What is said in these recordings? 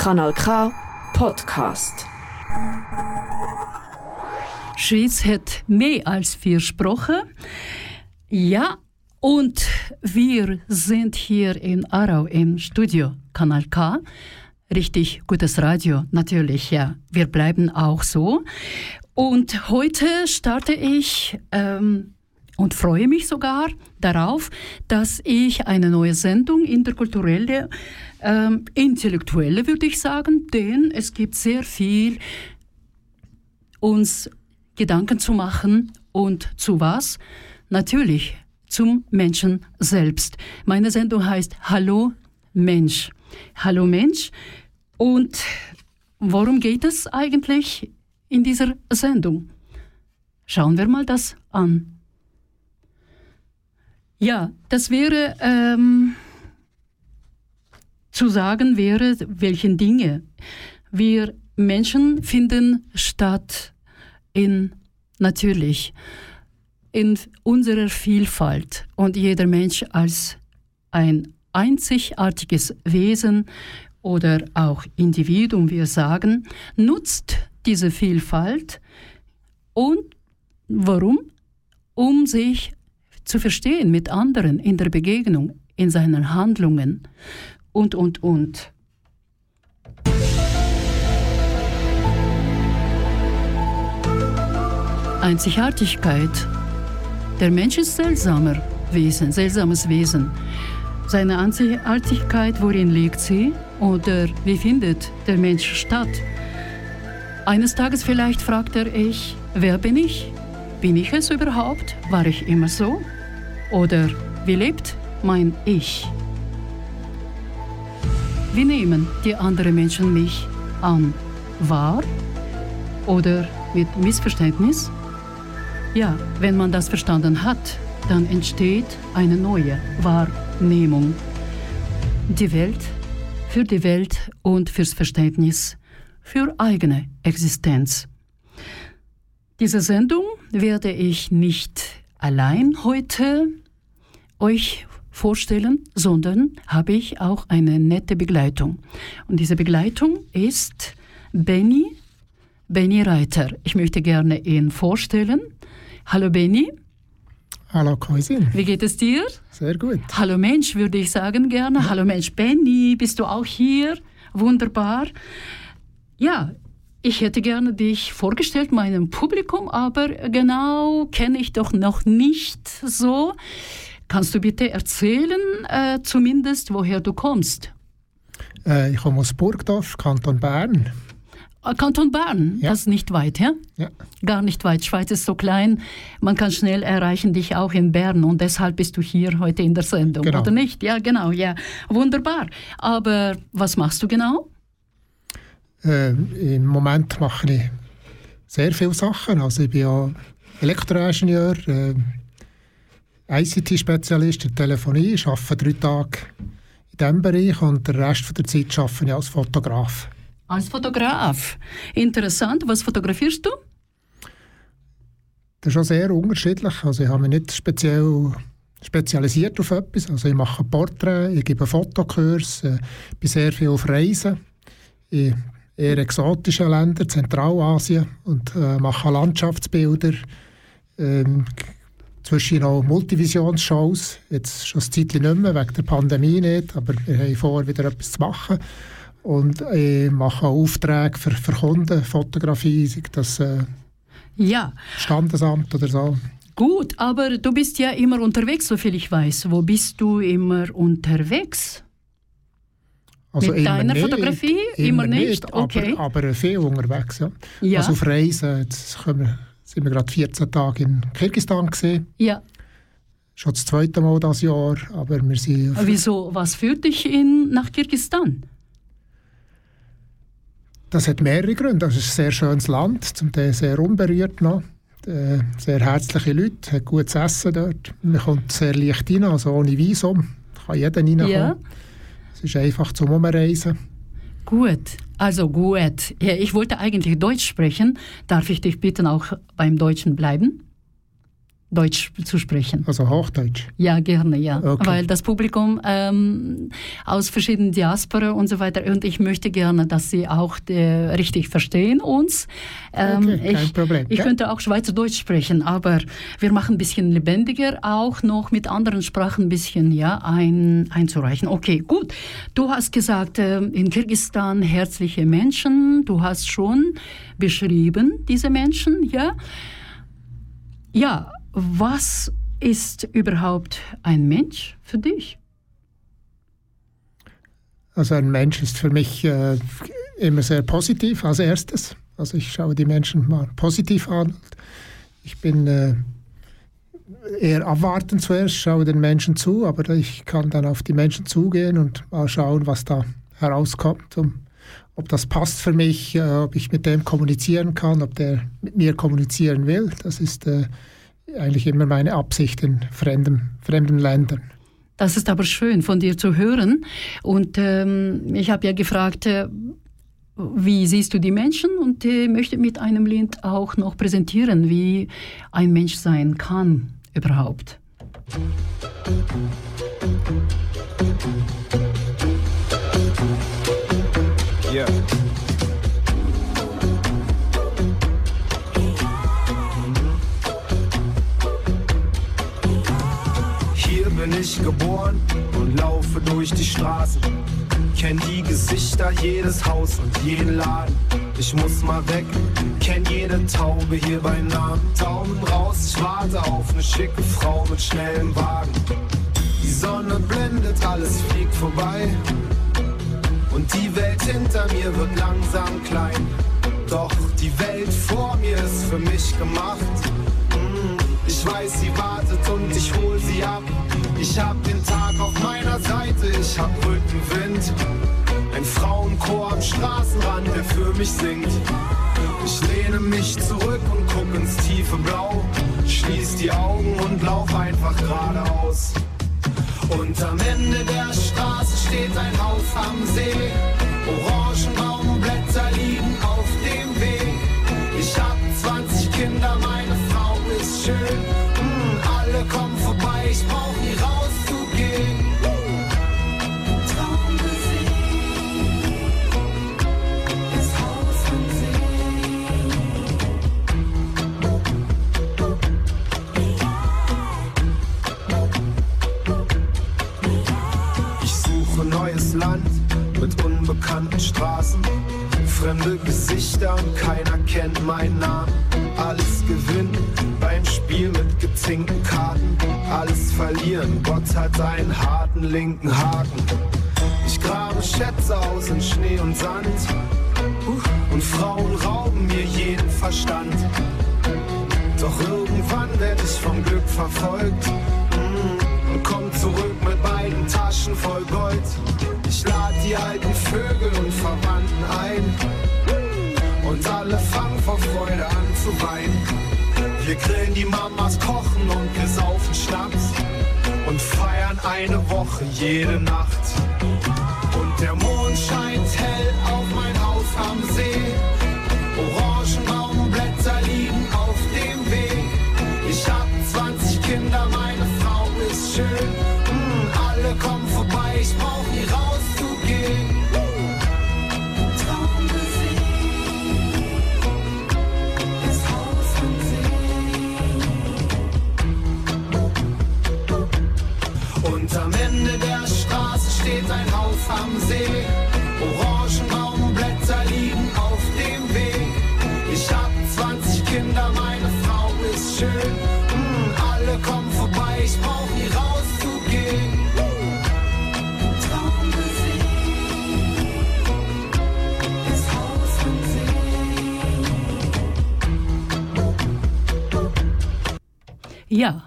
Kanal K Podcast. Schweiz hat mehr als vier Sprachen. Ja, und wir sind hier in Aarau im Studio Kanal K. Richtig gutes Radio, natürlich, ja. Wir bleiben auch so. Und heute starte ich ähm, und freue mich sogar darauf, dass ich eine neue Sendung, interkulturelle, ähm, intellektuelle würde ich sagen, denn es gibt sehr viel uns Gedanken zu machen und zu was? Natürlich zum Menschen selbst. Meine Sendung heißt Hallo Mensch. Hallo Mensch. Und worum geht es eigentlich in dieser Sendung? Schauen wir mal das an. Ja, das wäre ähm, zu sagen wäre, welche Dinge wir Menschen finden statt in natürlich in unserer Vielfalt und jeder Mensch als ein einzigartiges Wesen oder auch Individuum, wir sagen, nutzt diese Vielfalt und warum? Um sich zu verstehen mit anderen in der Begegnung, in seinen Handlungen und, und, und. Einzigartigkeit. Der Mensch ist seltsamer Wesen, seltsames Wesen. Seine Einzigartigkeit, worin liegt sie oder wie findet der Mensch statt? Eines Tages vielleicht fragt er ich, wer bin ich? Bin ich es überhaupt? War ich immer so? Oder wie lebt mein Ich? Wie nehmen die anderen Menschen mich an? Wahr oder mit Missverständnis? Ja, wenn man das verstanden hat, dann entsteht eine neue Wahrnehmung. Die Welt für die Welt und fürs Verständnis für eigene Existenz. Diese Sendung werde ich nicht allein heute euch vorstellen, sondern habe ich auch eine nette Begleitung. Und diese Begleitung ist Benny, Benny Reiter. Ich möchte gerne ihn vorstellen. Hallo Benny. Hallo Kausin. Wie geht es dir? Sehr gut. Hallo Mensch, würde ich sagen gerne. Ja. Hallo Mensch, Benny, bist du auch hier? Wunderbar. Ja, ich hätte gerne dich vorgestellt meinem Publikum, aber genau kenne ich doch noch nicht so. Kannst du bitte erzählen, äh, zumindest, woher du kommst? Äh, ich komme aus Burgdorf, Kanton Bern. Äh, Kanton Bern, ja. das ist nicht weit, ja? Ja. Gar nicht weit. Schweiz ist so klein, man kann schnell erreichen dich auch in Bern und deshalb bist du hier heute in der Sendung, genau. oder nicht? Ja, genau, ja. Wunderbar. Aber was machst du genau? Äh, Im Moment mache ich sehr viele Sachen. Also ich bin ja Elektroingenieur, äh, ICT-Spezialist in Telefonie, ich arbeite drei Tage in diesem Bereich und den Rest der Zeit arbeite ich als Fotograf. Als Fotograf. Interessant. Was fotografierst du? Das ist schon sehr unterschiedlich. Also ich habe mich nicht speziell spezialisiert auf etwas. Also ich mache Porträts, ich gebe Fotokurs, äh, bin sehr viel auf Reisen in eher exotischen Ländern, Zentralasien und äh, mache Landschaftsbilder. Ähm, zwischen auch Multivisionsshows, jetzt schon ein Zeitchen nicht mehr, wegen der Pandemie nicht, aber wir haben vor, wieder etwas zu machen. Und ich mache auch Aufträge für, für Kunden, Fotografie, sei das äh, ja. Standesamt oder so. Gut, aber du bist ja immer unterwegs, soviel ich weiß. Wo bist du immer unterwegs? Also Mit deiner nicht, Fotografie? Immer, immer nicht? okay. aber, aber viel unterwegs. Ja. ja. Also auf Reisen, jetzt können wir, sind wir gerade 14 Tage in Kirgisistan gesehen. Ja. Schon das zweite Mal dieses Jahr, aber wir sind... Wieso, was führt dich in, nach Kirgisistan? Das hat mehrere Gründe. Das ist ein sehr schönes Land, zum Teil sehr unberührt noch. Äh, sehr herzliche Leute, hat gutes Essen dort. Man kommt sehr leicht rein, also ohne Visum. Kann jeder reinkommen. Ja. Es ist einfach zum Umreisen. Gut, also gut. Ich wollte eigentlich Deutsch sprechen. Darf ich dich bitten, auch beim Deutschen bleiben? Deutsch zu sprechen. Also Hochdeutsch? Ja, gerne, ja. Okay. Weil das Publikum ähm, aus verschiedenen Diaspora und so weiter, und ich möchte gerne, dass sie auch äh, richtig verstehen uns. Ähm, okay, kein ich, Problem. Ich ja? könnte auch Schweizerdeutsch sprechen, aber wir machen ein bisschen lebendiger, auch noch mit anderen Sprachen ein bisschen ja, ein, einzureichen. Okay, gut. Du hast gesagt, äh, in Kirgisistan herzliche Menschen. Du hast schon beschrieben, diese Menschen, ja. Ja, was ist überhaupt ein Mensch für dich? Also ein Mensch ist für mich äh, immer sehr positiv als erstes. Also ich schaue die Menschen mal positiv an. Ich bin äh, eher abwartend zuerst, schaue den Menschen zu, aber ich kann dann auf die Menschen zugehen und mal schauen, was da herauskommt, um, ob das passt für mich, äh, ob ich mit dem kommunizieren kann, ob der mit mir kommunizieren will. Das ist äh, eigentlich immer meine Absicht in fremden, fremden Ländern. Das ist aber schön von dir zu hören. Und ähm, ich habe ja gefragt, äh, wie siehst du die Menschen und äh, möchte mit einem Lied auch noch präsentieren, wie ein Mensch sein kann überhaupt. Yeah. Bin ich geboren und laufe durch die Straßen. Kenn die Gesichter, jedes Haus und jeden Laden. Ich muss mal weg, kenn jede Taube hier bei Namen. Daumen raus, ich warte auf eine schicke Frau mit schnellem Wagen. Die Sonne blendet, alles fliegt vorbei. Und die Welt hinter mir wird langsam klein. Doch die Welt vor mir ist für mich gemacht. Ich weiß, sie wartet und ich hol sie ab. Ich hab den Tag auf meiner Seite, ich hab Rückenwind. Ein Frauenchor am Straßenrand, der für mich singt. Ich lehne mich zurück und guck ins tiefe Blau. Schließ die Augen und lauf einfach geradeaus. Und am Ende der Straße steht ein Haus am See. Orangenbaumblätter liegen auf dem Weg. Schön alle kommen vorbei, ich brauch nie rauszugehen. Ich suche neues Land mit unbekannten Straßen, fremde Gesichter und keiner kennt meinen Namen. Alles gewinnen beim Spiel mit gezinkten Karten. Alles verlieren, Gott hat einen harten linken Haken. Ich grabe Schätze aus in Schnee und Sand. Und Frauen rauben mir jeden Verstand. Doch irgendwann werde ich vom Glück verfolgt. Mm, und komm zurück mit beiden Taschen voll Gold. Ich lade die alten Vögel und Verwandten ein. Und alle fangen vor Freude an zu weinen. Wir grillen die Mamas, kochen und wir saufen Schnaps und feiern eine Woche jede Nacht. Und der Mond scheint hell auf mein Haus am See. Orangenbaumblätter liegen auf dem Weg. Ich hab 20 Kinder, meine Frau ist schön. Mm, alle kommen vorbei, ich brauch nie rauszugehen.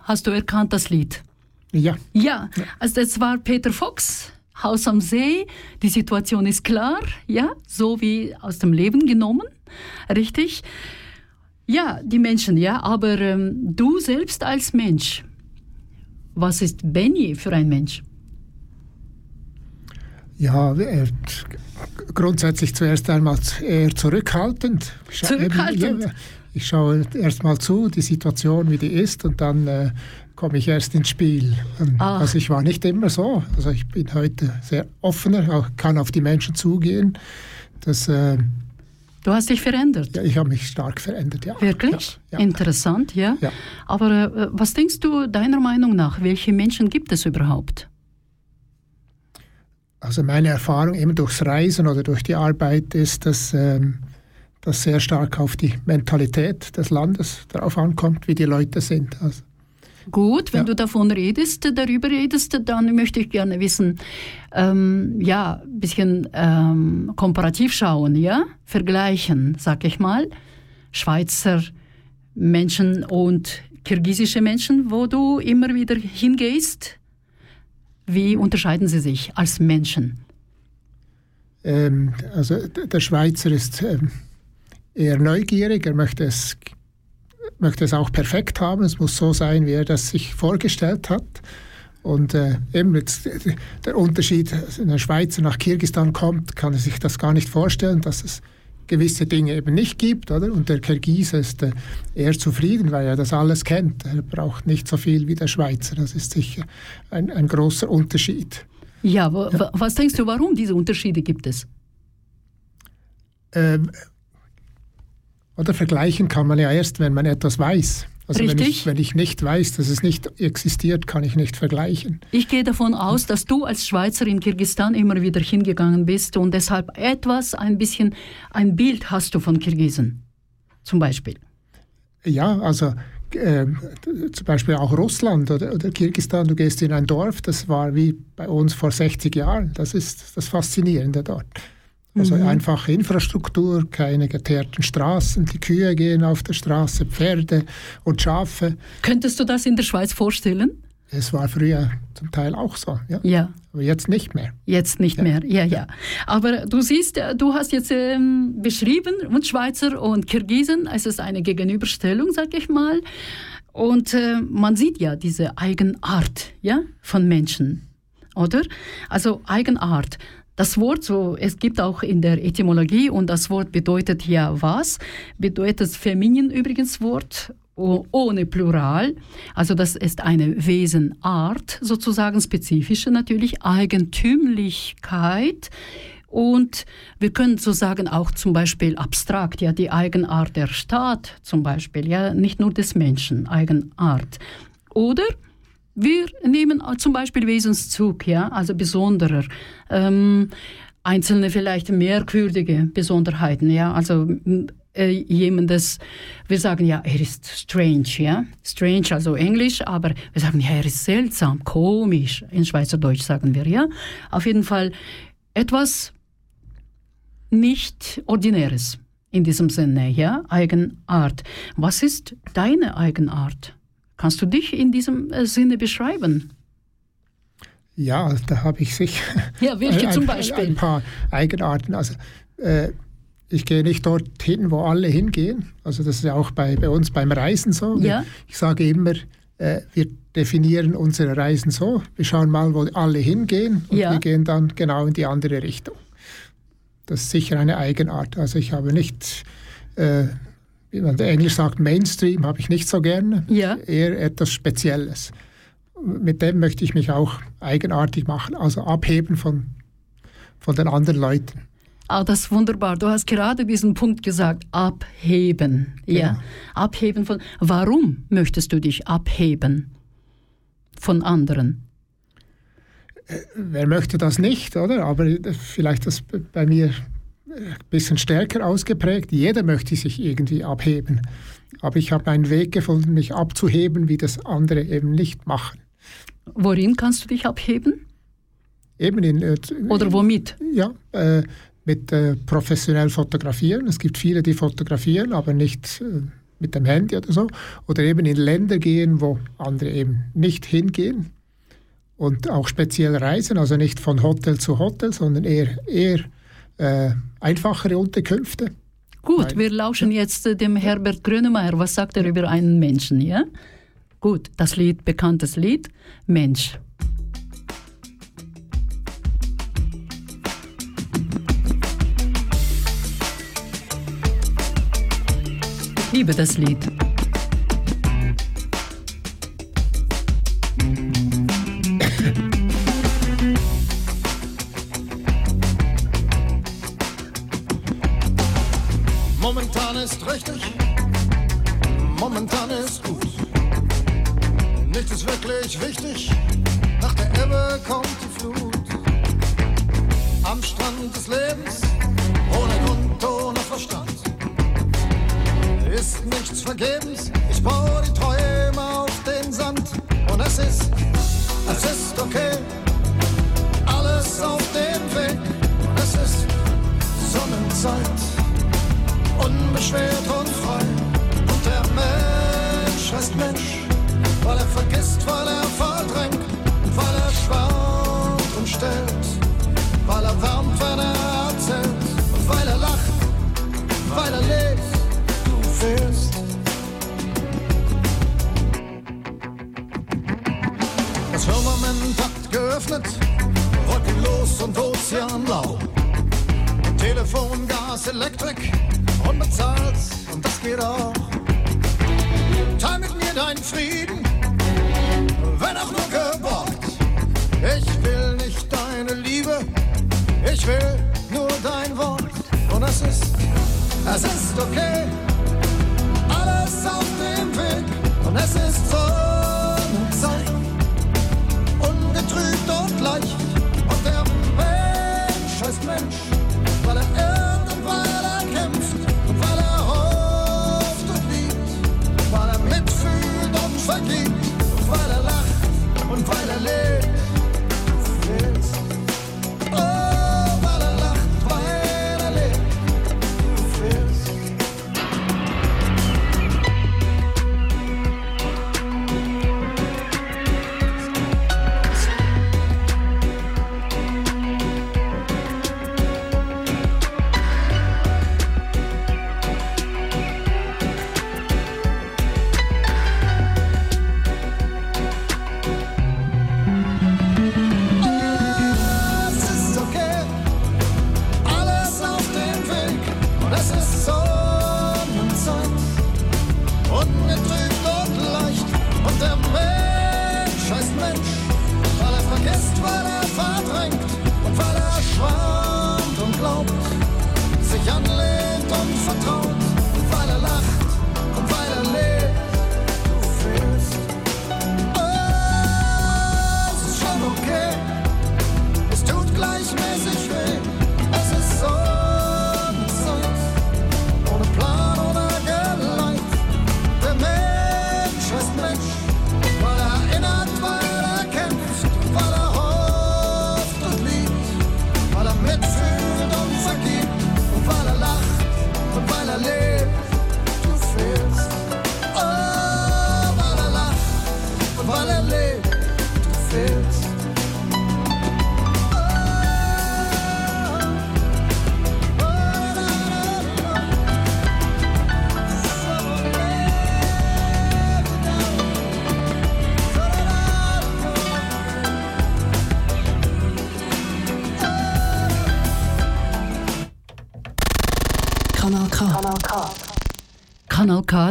Hast du erkannt das Lied? Ja. Ja, also das war Peter Fox Haus am See, die Situation ist klar, ja, so wie aus dem Leben genommen, richtig? Ja, die Menschen, ja, aber ähm, du selbst als Mensch, was ist Benny für ein Mensch? Ja, äh, grundsätzlich zuerst einmal eher zurückhaltend. Zurückhaltend? Ja, Ich schaue erst mal zu, die Situation, wie die ist, und dann äh, komme ich erst ins Spiel. Ah. Also ich war nicht immer so. Also ich bin heute sehr offener, kann auf die Menschen zugehen. Das, äh, Du hast dich verändert. Ja, ich habe mich stark verändert, ja. Wirklich? Ja, ja. Interessant, ja. ja. Aber äh, was denkst du deiner Meinung nach, welche Menschen gibt es überhaupt? Also meine Erfahrung eben durchs Reisen oder durch die Arbeit ist, dass ähm, das sehr stark auf die Mentalität des Landes darauf ankommt, wie die Leute sind. Also Gut, wenn ja. du davon redest, darüber redest, dann möchte ich gerne wissen, ähm, ja, ein bisschen ähm, komparativ schauen, ja, vergleichen, sag ich mal, Schweizer Menschen und kirgisische Menschen, wo du immer wieder hingehst. Wie unterscheiden sie sich als Menschen? Ähm, also der Schweizer ist ähm, eher neugierig, er möchte es möchte es auch perfekt haben. Es muss so sein, wie er das sich vorgestellt hat. Und äh, eben jetzt der Unterschied, wenn ein Schweizer nach Kirgisistan kommt, kann er sich das gar nicht vorstellen, dass es gewisse Dinge eben nicht gibt, oder? Und der Kirgise ist äh, eher zufrieden, weil er das alles kennt. Er braucht nicht so viel wie der Schweizer. Das ist sicher ein, ein großer Unterschied. Ja, ja, was denkst du, warum diese Unterschiede gibt es? Ähm, oder vergleichen kann man ja erst, wenn man etwas weiß. Also Richtig. Wenn ich, wenn ich nicht weiß, dass es nicht existiert, kann ich nicht vergleichen. Ich gehe davon aus, dass du als Schweizer in Kirgisistan immer wieder hingegangen bist und deshalb etwas, ein bisschen, ein Bild hast du von Kirgisen, zum Beispiel. Ja, also äh, zum Beispiel auch Russland oder, oder Kirgisistan, du gehst in ein Dorf, das war wie bei uns vor 60 Jahren. Das ist das Faszinierende dort. Also mhm. einfache Infrastruktur, keine geteerten Straßen, die Kühe gehen auf der Straße, Pferde und Schafe. Könntest du das in der Schweiz vorstellen? Es war früher zum Teil auch so, ja. ja. Aber jetzt nicht mehr. Jetzt nicht ja. mehr, ja, ja. Aber du siehst, äh, du hast jetzt ähm, beschrieben, und Schweizer und Kirgisen, es ist eine Gegenüberstellung, sag ich mal. Und äh, man sieht ja diese Eigenart ja, von Menschen, oder? Also Eigenart. Das Wort, so, es gibt auch in der Etymologie und das Wort bedeutet ja was? Bedeutet feminin übrigens Wort ohne Plural. Also das ist eine Wesenart, sozusagen spezifische natürlich, Eigentümlichkeit. Und wir können so sagen auch zum Beispiel abstrakt, ja, die Eigenart der Staat zum Beispiel, ja, nicht nur des Menschen, Eigenart. Oder wir nehmen zum Beispiel Wesenszug, ja, also besonderer. Ähm, einzelne vielleicht merkwürdige Besonderheiten, ja, also äh, jemandes, wir sagen ja, er ist strange, ja, strange, also Englisch, aber wir sagen ja, er ist seltsam, komisch, in Schweizerdeutsch sagen wir, ja, auf jeden Fall etwas nicht Ordinäres in diesem Sinne, ja, Eigenart. Was ist deine Eigenart? Kannst du dich in diesem äh, Sinne beschreiben? Ja, da habe ich sicher ja, welche ein, zum Beispiel? ein paar Eigenarten. Also äh, ich gehe nicht dorthin, wo alle hingehen. Also das ist ja auch bei, bei uns beim Reisen so. Ja. Ich sage immer, äh, wir definieren unsere Reisen so. Wir schauen mal, wo alle hingehen und ja. wir gehen dann genau in die andere Richtung. Das ist sicher eine Eigenart. Also ich habe nicht äh, man Englisch sagt, Mainstream habe ich nicht so gerne, ja. eher etwas Spezielles. Mit dem möchte ich mich auch eigenartig machen, also abheben von, von den anderen Leuten. Ah, das ist wunderbar. Du hast gerade diesen Punkt gesagt, abheben. Ja, ja. abheben von. Warum möchtest du dich abheben von anderen? Äh, wer möchte das nicht, oder? Aber vielleicht das bei mir ein bisschen stärker ausgeprägt. Jeder möchte sich irgendwie abheben. Aber ich habe einen Weg gefunden, mich abzuheben, wie das andere eben nicht machen. Worin kannst du dich abheben? Eben in. Äh, Oder womit? Ja, äh, mit äh, professionell fotografieren. Es gibt viele, die fotografieren, aber nicht äh, mit dem Handy oder so. Oder eben in Länder gehen, wo andere eben nicht hingehen. Und auch speziell reisen, also nicht von Hotel zu Hotel, sondern eher, eher äh, einfachere Unterkünfte. Gut, Nein. wir lauschen jetzt äh, dem Herbert Grönemeyer. Was sagt er über einen Menschen? Ja? Gut, das Lied, bekanntes Lied, Mensch. liebe das Lied. Richtig, momentan ist gut. Nichts ist wirklich wichtig, nach der Ebbe kommt die Flut. Am Strand des Lebens, ohne Grund, ohne Verstand. Ist nichts vergebens, ich baue die Träume auf den Sand. Und es ist, es ist okay, alles auf dem Weg. Und es ist Sonnenzeit unbeschwert und frei. Und der Mensch heißt Mensch, weil er vergisst, weil er verdrängt, weil er schwant und stellt, weil er wärmt, wenn er erzählt, und weil er lacht, weil er lebt, du fehlst. Das Firmament hat geöffnet, wolkenlos und ozeanblau. Telefon, Gas, Elektrik, unbezahlt und das geht auch. Teil mit mir deinen Frieden, wenn auch nur geborgt. Ich will nicht deine Liebe, ich will nur dein Wort. Und es ist, es ist okay, alles auf dem Weg. Und es ist Sonnenzeit, ungetrübt und leicht. Und der Mensch heißt Mensch, aquí.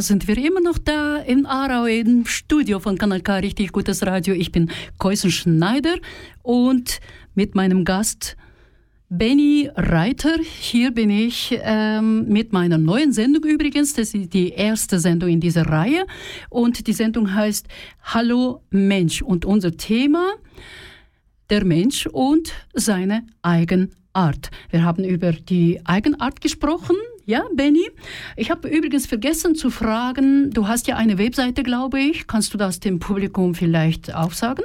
Sind wir immer noch da in Aarau im Studio von Kanal K, richtig gutes Radio. Ich bin Keusen Schneider und mit meinem Gast Benny Reiter. Hier bin ich ähm, mit meiner neuen Sendung übrigens. Das ist die erste Sendung in dieser Reihe und die Sendung heißt Hallo Mensch und unser Thema der Mensch und seine Eigenart. Wir haben über die Eigenart gesprochen. Ja, Benny. Ich habe übrigens vergessen zu fragen, du hast ja eine Webseite, glaube ich. Kannst du das dem Publikum vielleicht aufsagen?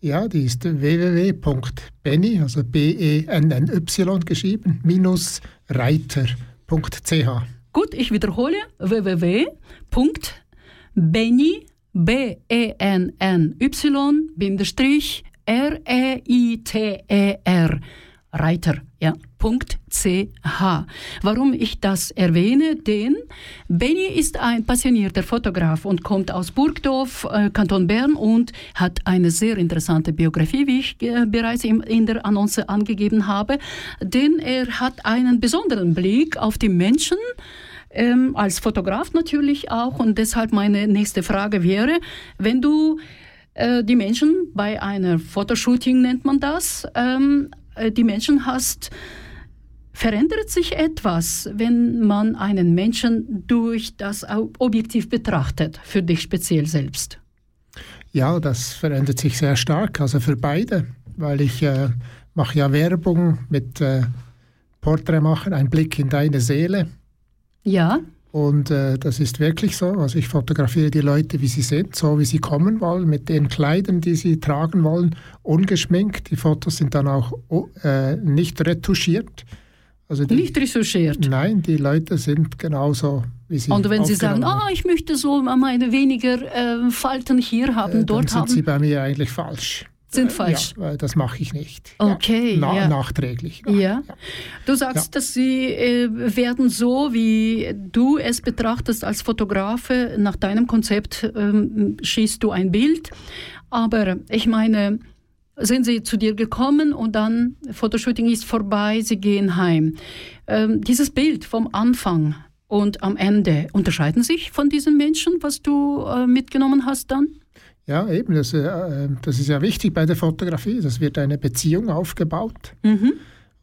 Ja, die ist www.benny, also B-E-N-N-Y geschrieben, minus reiter.ch. Gut, ich wiederhole www.benny, B-E-N-N-Y, Bindestrich, R-E-I-T-E-R, Reiter, ja, .ch. Warum ich das erwähne, denn Benny ist ein passionierter Fotograf und kommt aus Burgdorf, äh, Kanton Bern und hat eine sehr interessante Biografie, wie ich äh, bereits im, in der Annonce angegeben habe, denn er hat einen besonderen Blick auf die Menschen, ähm, als Fotograf natürlich auch. Und deshalb meine nächste Frage wäre, wenn du äh, die Menschen bei einer Fotoshooting nennt man das, ähm, äh, die Menschen hast, verändert sich etwas, wenn man einen Menschen durch das Objektiv betrachtet, für dich speziell selbst? Ja, das verändert sich sehr stark, also für beide, weil ich äh, mache ja Werbung mit äh, Porträt machen, ein Blick in deine Seele. Ja. Und äh, das ist wirklich so. Also ich fotografiere die Leute, wie sie sind, so wie sie kommen wollen, mit den Kleidern, die sie tragen wollen, ungeschminkt. Die Fotos sind dann auch oh, äh, nicht retuschiert. Also die, nicht retuschiert? Nein, die Leute sind genauso, wie sie Und wenn sie sagen, ah, ich möchte so meine weniger äh, Falten hier haben, äh, dort dann sind haben... sie bei mir eigentlich falsch sind falsch. Ja, das mache ich nicht. Okay. Ja, na, ja. Nachträglich. Ja. ja. Du sagst, dass sie äh, werden so, wie du es betrachtest als Fotografe, nach deinem Konzept ähm, schießt du ein Bild. Aber ich meine, sind sie zu dir gekommen und dann Fotoshooting ist vorbei, sie gehen heim. Ähm, dieses Bild vom Anfang und am Ende unterscheiden sich von diesen Menschen, was du äh, mitgenommen hast dann? Ja, eben, das, äh, das, ist ja wichtig bei der Fotografie. Das wird eine Beziehung aufgebaut. Mhm.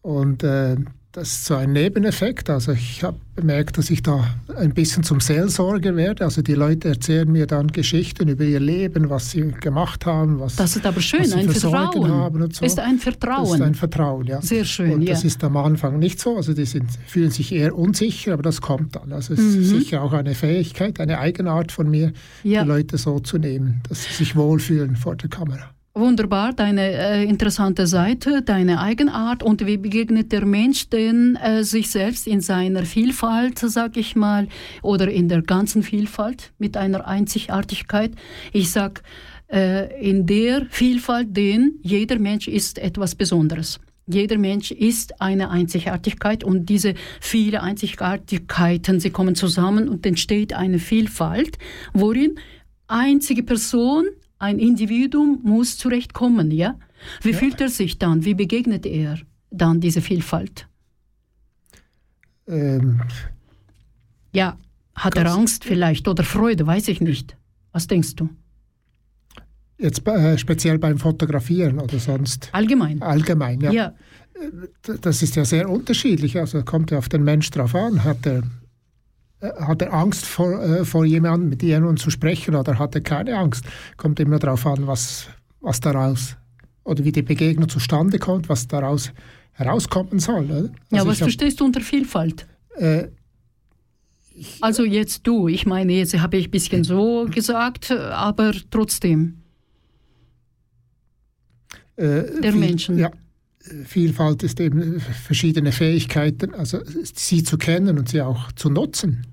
Und äh, das ist so ein Nebeneffekt. Also ich habe bemerkt, dass ich da ein bisschen zum Seelsorger werde. Also die Leute erzählen mir dann Geschichten über ihr Leben, was sie gemacht haben, was Das ist aber schön, ein Vertrauen. Haben und so. Ist ein Vertrauen. Das ist ein Vertrauen, ja. Sehr schön, Und ja. das ist am Anfang nicht so. Also die sind, fühlen sich eher unsicher, aber das kommt dann. Also es ist Mhm. sicher auch eine Fähigkeit, eine Eigenart von mir, Ja. die Leute so zu nehmen, dass sie sich wohlfühlen vor der Kamera. Wunderbar, deine äh, interessante Seite, deine Eigenart und wie begegnet der Mensch denn äh, sich selbst in seiner Vielfalt, sag ich mal, oder in der ganzen Vielfalt mit einer Einzigartigkeit. Ich sag äh, in der Vielfalt, denn jeder Mensch ist etwas Besonderes. Jeder Mensch ist eine Einzigartigkeit und diese viele Einzigartigkeiten, sie kommen zusammen und entsteht eine Vielfalt, worin einzige Person ein Individuum muss zurechtkommen, ja? Wie Ja. fühlt er sich dann? Wie begegnet er dann diese Vielfalt? Ähm, Ja, hat er Angst vielleicht oder Freude, weiß ich nicht. Was denkst du? jetzt äh, speziell beim Fotografieren oder sonst Allgemein. allgemein. Ja. Ja, D- Das ist ja sehr unterschiedlich. Also kommt ja auf den Mensch drauf an. Hat er, äh, hat er Angst vor, äh, vor jemandem, mit jemandem zu sprechen oder hat er keine Angst? Kommt immer darauf an, was, was daraus oder wie die Begegnung zustande kommt, was daraus herauskommen soll. Oder? ja Also was ich verstehst du unter Vielfalt? äh, Also jetzt du, ich meine, jetzt habe ich ein bisschen so gesagt, äh, aber trotzdem. äh, Der Menschen. Ja, äh, Vielfalt ist eben äh, verschiedene Fähigkeiten, also sie zu kennen und sie auch zu nutzen.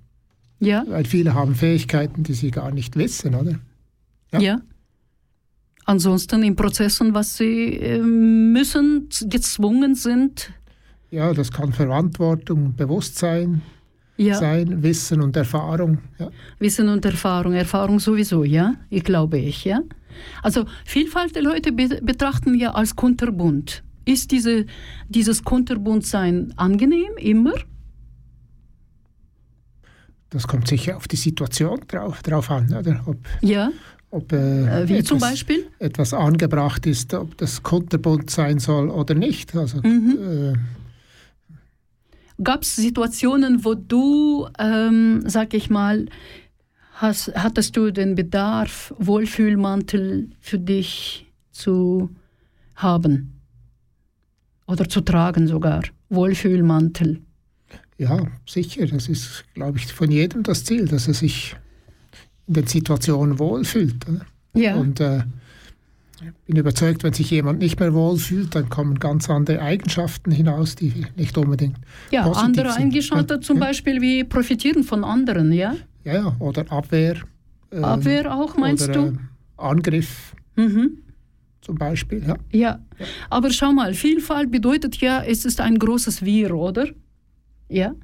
Ja, Weil viele haben Fähigkeiten, die sie gar nicht wissen, oder? ja. Ja. Ansonsten in Prozessen, was sie äh, müssen, gezwungen sind. Ja, das kann Verantwortung, Bewusstsein Ja. sein, Wissen und Erfahrung. Ja. Wissen und Erfahrung, Erfahrung sowieso, ja, ich glaube ich, ja. Also Vielfalt der Leute be betrachten ja als kunterbunt. Ist diese, dieses Kunterbuntsein angenehm immer? Das kommt sicher auf die Situation drauf, drauf an, oder? Ob, Ja, ob äh, äh, wie etwas, zum Beispiel? etwas angebracht ist, ob das kunterbunt sein soll oder nicht. Also, Mhm. äh, Gab es Situationen, wo du, ähm, sag ich mal, hast, hattest du den Bedarf, Wohlfühlmantel für dich zu haben? Oder zu tragen sogar? Wohlfühlmantel. Ja, sicher, das ist, glaube ich, von jedem das Ziel, dass er sich in den Situationen wohlfühlt. Oder? Ja. Und äh, ich bin überzeugt, wenn sich jemand nicht mehr wohlfühlt, dann kommen ganz andere Eigenschaften hinaus, die nicht unbedingt Ja, positiv andere sind. Eingeschaltet zum Ja. Beispiel wie profitieren von anderen, ja? Ja, ja, oder Abwehr. ähm, Abwehr auch, meinst oder, du? äh, Angriff Mhm. zum Beispiel. Ja. Ja. Aber schau mal, Vielfalt bedeutet ja, es ist ein großes Wir, oder? Ja.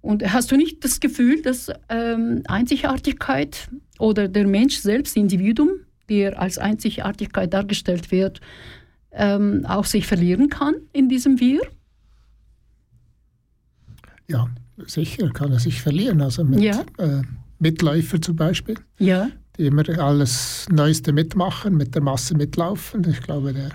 Und hast du nicht das Gefühl, dass ähm, Einzigartigkeit oder der Mensch selbst, Individuum, der als Einzigartigkeit dargestellt wird, ähm, auch sich verlieren kann in diesem Wir? ja, Sicher kann er sich verlieren. Also mit Ja. äh, Mitläufer zum Beispiel, Ja, die immer alles Neueste mitmachen, mit der Masse mitlaufen. Ich glaube, der,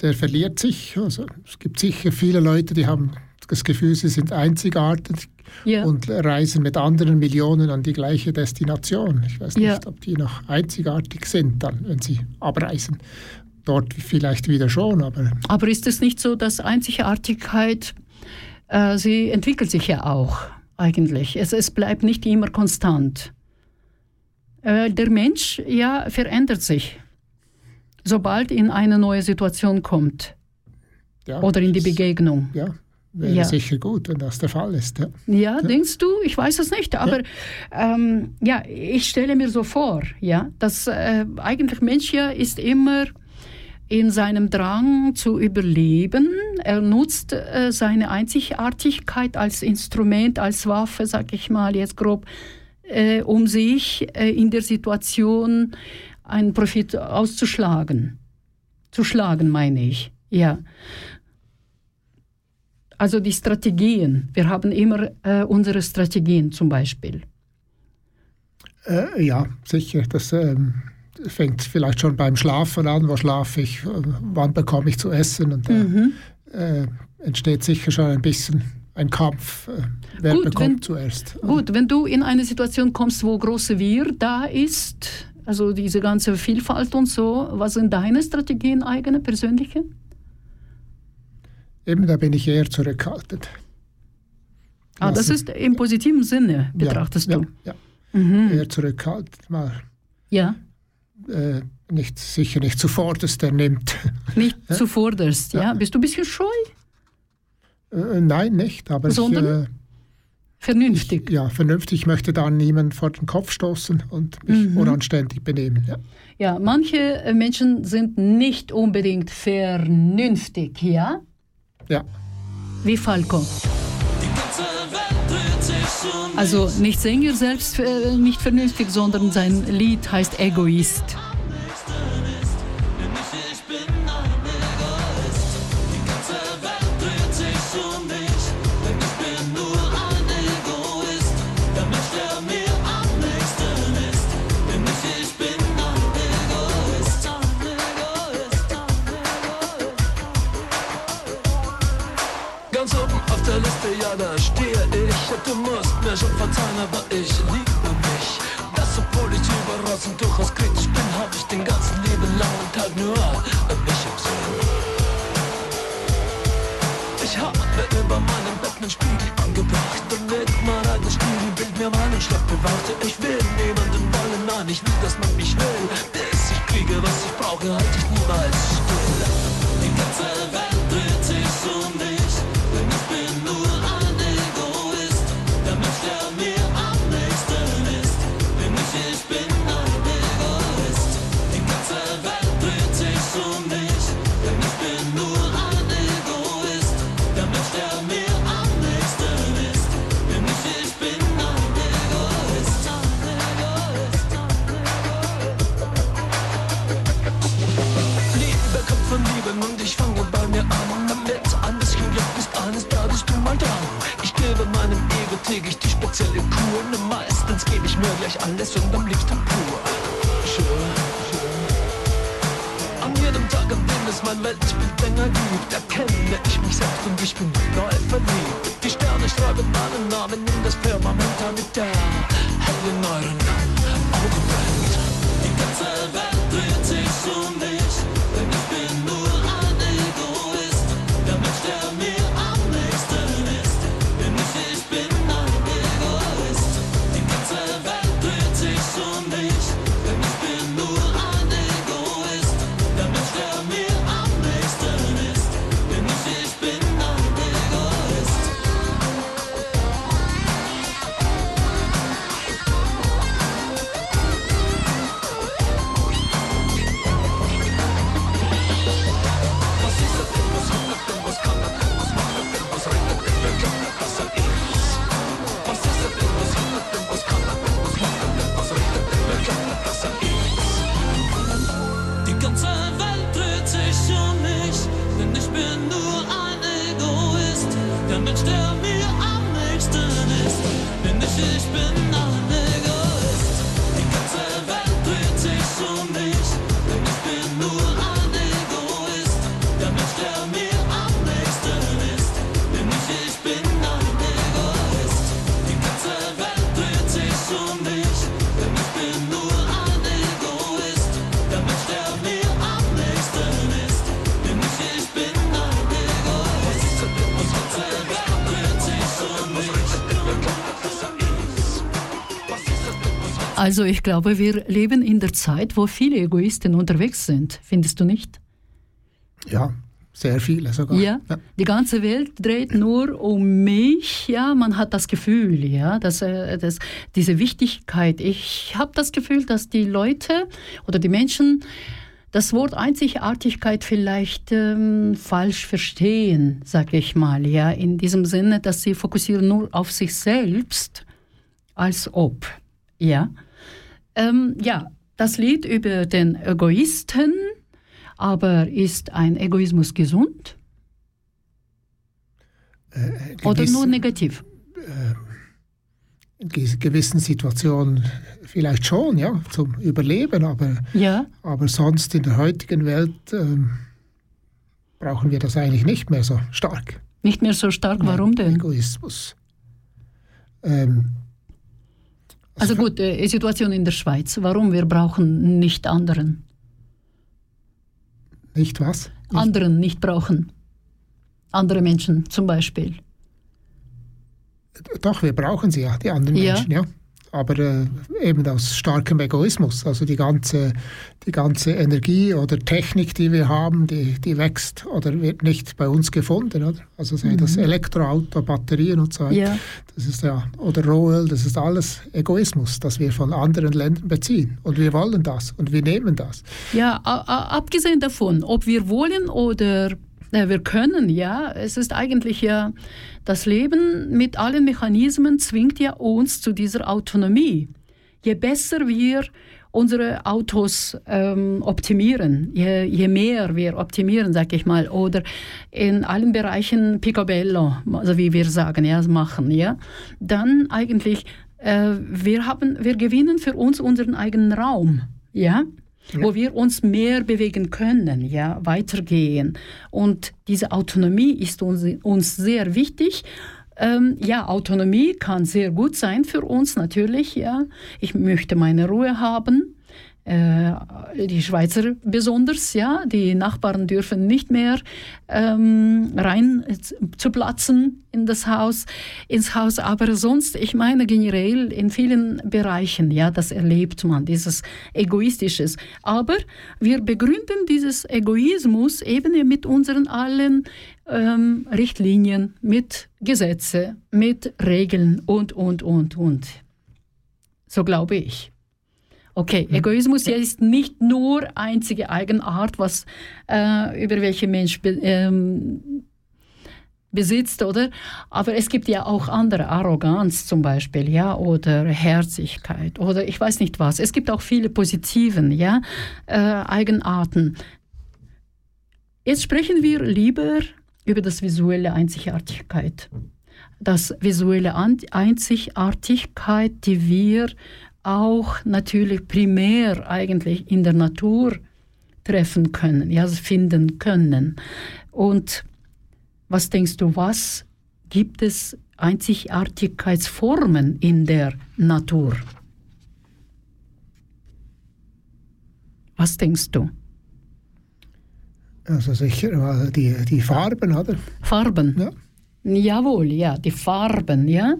der verliert sich. Also es gibt sicher viele Leute, die haben das Gefühl, sie sind einzigartig ja. und reisen mit anderen Millionen an die gleiche Destination. Ich weiß nicht, Ja. ob die noch einzigartig sind, dann, wenn sie abreisen. Dort vielleicht wieder schon, aber Aber ist es nicht so, dass Einzigartigkeit, äh, sie entwickelt sich ja auch eigentlich. Es, es bleibt nicht immer konstant. Äh, der Mensch ja verändert sich, sobald in eine neue Situation kommt ja, oder in die Begegnung. Ja, wäre Ja. sicher gut, wenn das der Fall ist. Ja. Ja, denkst du? Ich weiß es nicht. Aber ja, ähm, ja ich stelle mir so vor, ja, dass äh, eigentlich Mensch ja ist immer in seinem Drang zu überleben. Er nutzt äh, seine Einzigartigkeit als Instrument, als Waffe, sag ich mal jetzt grob, äh, um sich äh, in der Situation einen Profit auszuschlagen. Zu schlagen, meine ich. Ja. Also die Strategien. Wir haben immer äh, unsere Strategien zum Beispiel. Äh, ja, sicher. Das ähm, fängt vielleicht schon beim Schlafen an. Wo schlafe ich? äh, Wann bekomme ich zu essen? Und da Mhm. äh, entsteht sicher schon ein bisschen ein Kampf. Äh, wer Gut, bekommt wenn- zuerst? Gut, wenn du in eine Situation kommst, wo große Wir da ist, also diese ganze Vielfalt und so, was sind deine Strategien, eigene, persönliche? Eben, da bin ich eher zurückhaltend. Ah, das Lassen- ist im positiven Sinne, betrachtest ja, du. Ja, Mhm. ja, eher zurückhaltend. Mal Ja, äh, nicht, sicher nicht zuvorderst, der nimmt. nicht zuvorderst. Ja. Bist du ein bisschen scheu? Äh, nein, nicht. Aber Sondern? ich, äh, Vernünftig. ja, vernünftig ich möchte dann niemand vor den Kopf stoßen und mich Mhm. unanständig benehmen. Ja. Ja, manche äh, Menschen sind nicht unbedingt vernünftig, ja? Ja. Wie Falco. Also nicht Sänger selbst äh, nicht vernünftig, sondern sein Lied heißt Egoist. Du musst mir schon verzeihen, aber ich liebe mich. Das, obwohl ich überaus und durchaus kritisch bin, hab ich den ganzen lieben langen Tag nur an mich im Sinn. Ich habe über meinem Bett nen Spiegel angebracht und mit mein eigenes Spiegelbild mir meinen Stock bewachte. Ich will niemanden wollen, nein, ich will, dass man mich will. Bis ich kriege, was ich brauche, halte ich niemals mir gleich alles und am liebsten pur. Schön, schön. An jedem Tag, an dem es mein Weltbild länger gibt, erkenne ich mich selbst und ich bin neu verliebt. Die Sterne schreiben meinen Namen in das Firmament, damit der hell in euren Augen Also ich glaube, wir leben in der Zeit, wo viele Egoisten unterwegs sind. Findest du nicht? Ja, sehr viele sogar. Ja, die ganze Welt dreht nur um mich. Ja, man hat das Gefühl, ja, dass, äh, dass diese Wichtigkeit. Ich habe das Gefühl, dass die Leute oder die Menschen das Wort Einzigartigkeit vielleicht ähm, falsch verstehen, sage ich mal, ja, in diesem Sinne, dass sie fokussieren nur auf sich selbst, als ob, ja. Ähm, ja, das Lied über den Egoisten, aber ist ein Egoismus gesund Äh, oder gewiss- nur negativ? in ge- gewissen Situationen vielleicht schon, ja, zum Überleben, aber, Ja, aber sonst in der heutigen Welt ähm, brauchen wir das eigentlich nicht mehr so stark. nicht mehr so stark. Warum denn? Egoismus. Ähm, Also gut, äh, Situation in der Schweiz. Warum wir brauchen nicht anderen? nicht was? Nicht, Anderen nicht brauchen. Andere Menschen zum Beispiel. Doch, wir brauchen sie ja, die anderen Ja. Menschen, ja. Aber äh, eben aus starkem Egoismus. Also die ganze, die ganze Energie oder Technik, die wir haben, die, die wächst oder wird nicht bei uns gefunden. Oder? Also sei das Elektroauto, Batterien und so weiter. Mhm. Ja. Das ist ja, oder Rohöl, das ist alles Egoismus, das wir von anderen Ländern beziehen. Und wir wollen das und wir nehmen das. Ja, abgesehen davon, ob wir wollen oder wir können, ja, es ist eigentlich ja, das Leben mit allen Mechanismen zwingt ja uns zu dieser Autonomie. Je besser wir unsere Autos ähm, optimieren, je, je mehr wir optimieren, sag ich mal, oder in allen Bereichen Picobello, also wie wir sagen, ja, machen, ja, dann eigentlich äh, wir haben, wir gewinnen für uns unseren eigenen Raum, ja, wo wir uns mehr bewegen können, ja, weitergehen. Und diese Autonomie ist uns, uns sehr wichtig. Ähm, ja, Autonomie kann sehr gut sein für uns natürlich, ja. Ich möchte meine Ruhe haben. Äh, die Schweizer besonders, ja, die Nachbarn dürfen nicht mehr ähm, rein zu platzen in das Haus, ins Haus, aber sonst, ich meine generell in vielen Bereichen, ja, das erlebt man, dieses Egoistisches. Aber wir begründen dieses Egoismus eben mit unseren allen ähm, Richtlinien, mit Gesetze, mit Regeln und, und, und, und. So glaube ich. Okay, Egoismus ja ist nicht nur einzige Eigenart, was äh, über welche Mensch be, ähm, besitzt, oder? Aber es gibt ja auch andere, Arroganz zum Beispiel, ja, oder Herzigkeit oder ich weiß nicht was. Es gibt auch viele positiven, ja, äh, Eigenarten. Jetzt sprechen wir lieber über das visuelle Einzigartigkeit. Das visuelle Einzigartigkeit, die wir auch natürlich primär eigentlich in der Natur treffen können, ja, also finden können. Und was denkst du, was gibt es Einzigartigkeitsformen in der Natur? Was denkst du? Also sicher die, die Farben, oder? Farben? Ja. Jawohl, ja, die Farben, ja.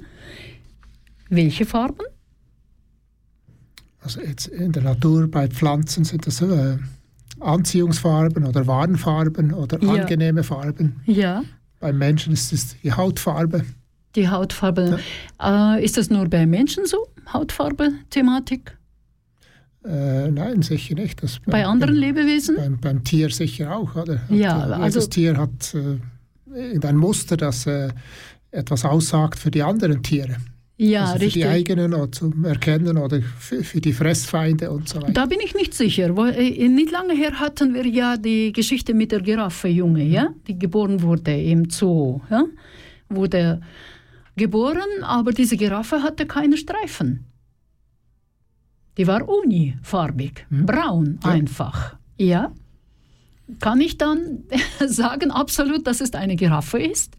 Welche Farben? Also jetzt in der Natur bei Pflanzen sind das äh, Anziehungsfarben oder Warnfarben oder Ja. angenehme Farben. Ja, Beim Menschen ist es die Hautfarbe. die Hautfarbe. Äh, ist das nur bei Menschen so? Hautfarbe-Thematik? Äh, nein, sicher nicht. Das Bei anderen beim, Lebewesen? beim, beim Tier sicher auch, oder? Hat, Ja, äh, also- Jedes Tier hat äh, irgendein Muster, das äh, etwas aussagt für die anderen Tiere. Ja, also für richtig. die eigenen oder zum Erkennen oder für, für die Fressfeinde und so weiter. Da bin ich nicht sicher. Äh, nicht lange her hatten wir ja die Geschichte mit der Giraffe, Junge, ja, die geboren wurde im Zoo. Ja? Wurde geboren, aber diese Giraffe hatte keine Streifen. Die war unifarbig, braun Ja. einfach. Ja. Kann ich dann sagen, absolut, dass es eine Giraffe ist?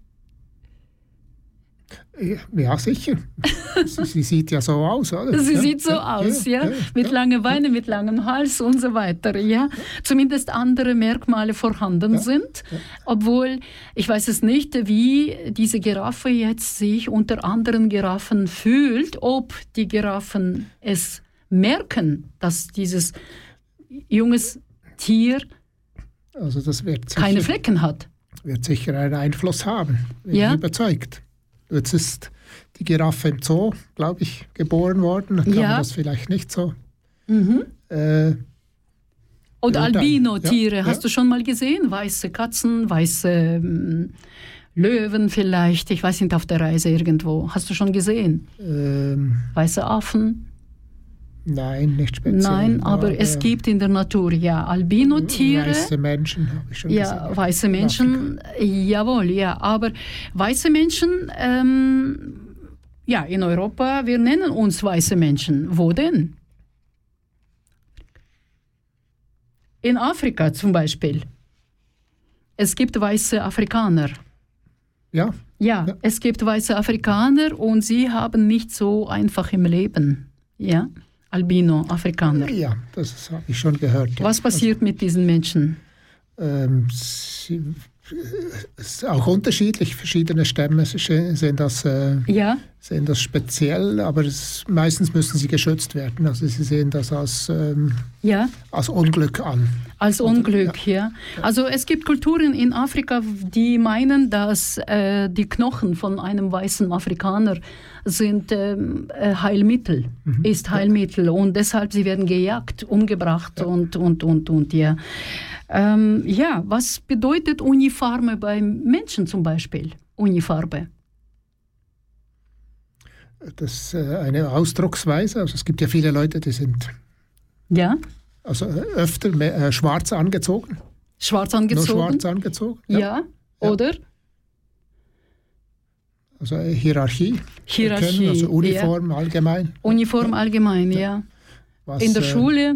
Ja, ja, sicher. sie, sie sieht ja so aus, oder? Sie ja, sieht so aus, ja, mit langen Beinen, mit langem Hals und so weiter, ja. Zumindest andere Merkmale vorhanden sind, obwohl ich weiß es nicht, wie diese Giraffe jetzt sich unter anderen Giraffen fühlt, ob die Giraffen es merken, dass dieses junges Tier Also das wird sicher, keine Flecken hat. wird sicher einen Einfluss haben, bin Ja. ich überzeugt. Jetzt ist die Giraffe im Zoo, glaube ich, geboren worden. Kann Ja. man das vielleicht nicht so. Mhm. Äh, Oder Ja, Albino-Tiere, ja, hast ja. du schon mal gesehen? Weiße Katzen, weiße ähm, Löwen vielleicht, ich weiß nicht, auf der Reise irgendwo. Hast du schon gesehen? ähm, Weiße Affen? Nein, nicht speziell. Nein, aber es gibt in der Natur ja Albino-Tiere. Weiße Menschen habe ich schon Ja, gesehen. weiße Menschen, jawohl, ja. Aber weiße Menschen, ähm, ja, in Europa, wir nennen uns weiße Menschen. Wo denn? In Afrika zum Beispiel. Es gibt weiße Afrikaner. Ja, Ja, Ja. es gibt weiße Afrikaner und sie haben nicht so einfach im Leben. Ja, Albino-Afrikaner. ja, das habe ich schon gehört. ja. Was passiert mit diesen Menschen? Ähm, sie, es ist auch unterschiedlich. Verschiedene Stämme sehen das, äh, Ja, sehen das speziell, aber es, meistens müssen sie geschützt werden. Also sie sehen das als, ähm, ja. als Unglück an. Als Unglück, ja. Also es gibt Kulturen in Afrika, die meinen, dass äh, die Knochen von einem weißen Afrikaner sind ähm, äh, Heilmittel, ist Heilmittel und deshalb sie werden gejagt, umgebracht und und und und ja. Ähm, ja, was bedeutet Unifarbe beim Menschen zum Beispiel? Unifarbe. Das ist äh, eine Ausdrucksweise. Also es gibt ja viele Leute, die sind Ja, also äh, öfter mehr, äh, schwarz angezogen, schwarz nur angezogen. schwarz angezogen. ja. Ja. oder? Also äh, Hierarchie. Hierarchie, erkennen, also Uniform allgemein. Uniform allgemein, ja. Was, In der äh, Schule,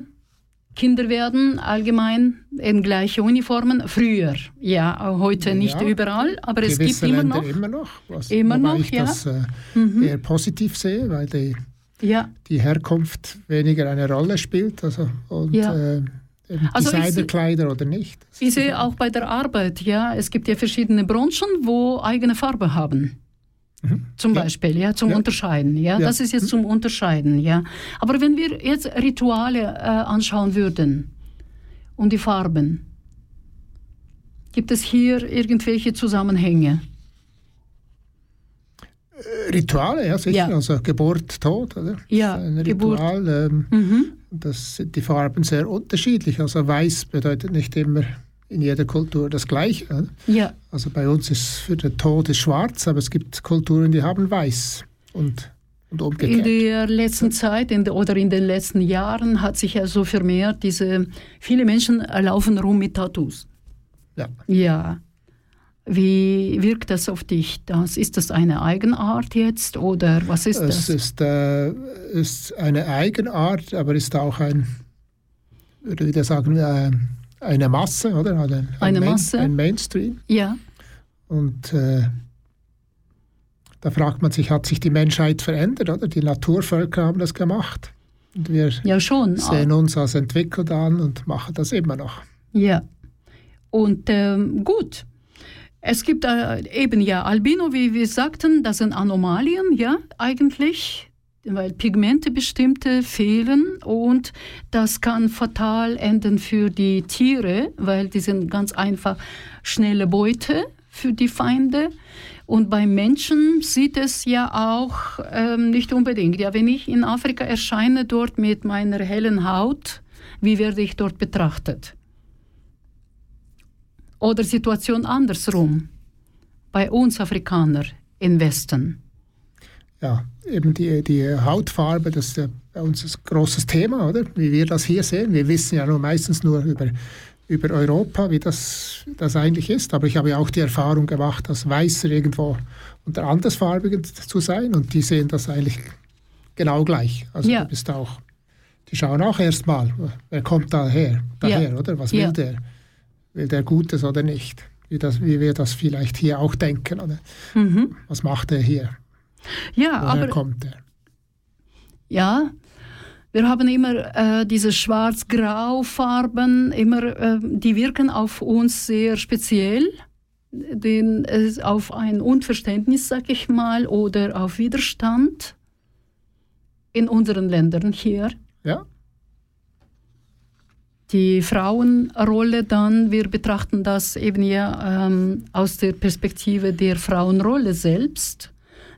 Kinder werden allgemein in gleiche Uniformen. Früher, ja, heute nicht Ja, überall, aber es gibt immer Länder noch. immer noch. Was, Immer noch, ich ja. Mhm. das äh, eher positiv sehe, weil die, Ja, die Herkunft weniger eine Rolle spielt. Also, und Ja. äh, Also Designerkleider oder nicht. Ich sehe auch bei der Arbeit, ja, es gibt ja verschiedene Branchen, wo eigene Farbe haben. Zum Mhm. Ja. Beispiel, ja, zum Ja. Unterscheiden, ja. Ja. Mhm. Das ist jetzt zum Unterscheiden, ja. Aber wenn wir jetzt Rituale äh, anschauen würden und die Farben, gibt es hier irgendwelche Zusammenhänge? Rituale, ja sicher. Also Geburt, Tod, oder? Ja, ein Geburt. Ritual. Ähm, Mhm. das sind die Farben sehr unterschiedlich. Also weiß bedeutet nicht immer in jeder Kultur das Gleiche. Ja, Also bei uns ist für den Tod ist schwarz, aber es gibt Kulturen, die haben weiß und, und In umgekehrt. der letzten Zeit in der, oder in den letzten Jahren hat sich ja so vermehrt, diese, viele Menschen laufen rum mit Tattoos. Ja. Ja. Wie wirkt das auf dich? Das, ist das eine Eigenart jetzt oder was ist Es das? ist, äh, ist eine Eigenart, aber ist auch ein, würde ich wieder sagen, äh, eine Masse, oder? Ein, ein Eine Main, Masse. Ein Mainstream. Ja, Und äh, da fragt man sich, hat sich die Menschheit verändert, oder? Die Naturvölker haben das gemacht. Und wir ja schon. sehen uns als entwickelt an und machen das immer noch. Ja. Und ähm, gut. Es gibt äh, eben ja Albino, wie wir sagten, das sind Anomalien, ja, eigentlich, weil Pigmente bestimmte fehlen und das kann fatal enden für die Tiere, weil die sind ganz einfach schnelle Beute für die Feinde. Und beim Menschen sieht es ja auch ähm, nicht unbedingt. Ja, wenn ich in Afrika erscheine, dort mit meiner hellen Haut, wie werde ich dort betrachtet? Oder Situation andersrum. Bei uns Afrikaner im Westen. Ja, eben die, die Hautfarbe, das ist ja bei uns ein großes Thema, oder? Wie wir das hier sehen. Wir wissen ja nur meistens nur über, über Europa, wie das, das eigentlich ist. Aber ich habe ja auch die Erfahrung gemacht, als Weißer irgendwo unter Andersfarbigen zu sein. Und die sehen das eigentlich genau gleich. Also Ja. du bist auch, die schauen auch erstmal, wer kommt daher, daher Ja. oder? Was Ja. will der? Will der Gutes oder nicht? Wie, das, wie wir das vielleicht hier auch denken, oder? Mhm. Was macht er hier? Ja, Woher aber kommt er? Ja, wir haben immer äh, diese schwarz-grau-Farben, immer, äh, die wirken auf uns sehr speziell, den, äh, auf ein Unverständnis, sag ich mal, oder auf Widerstand in unseren Ländern hier. Ja. Die Frauenrolle dann, wir betrachten das eben ja ähm, aus der Perspektive der Frauenrolle selbst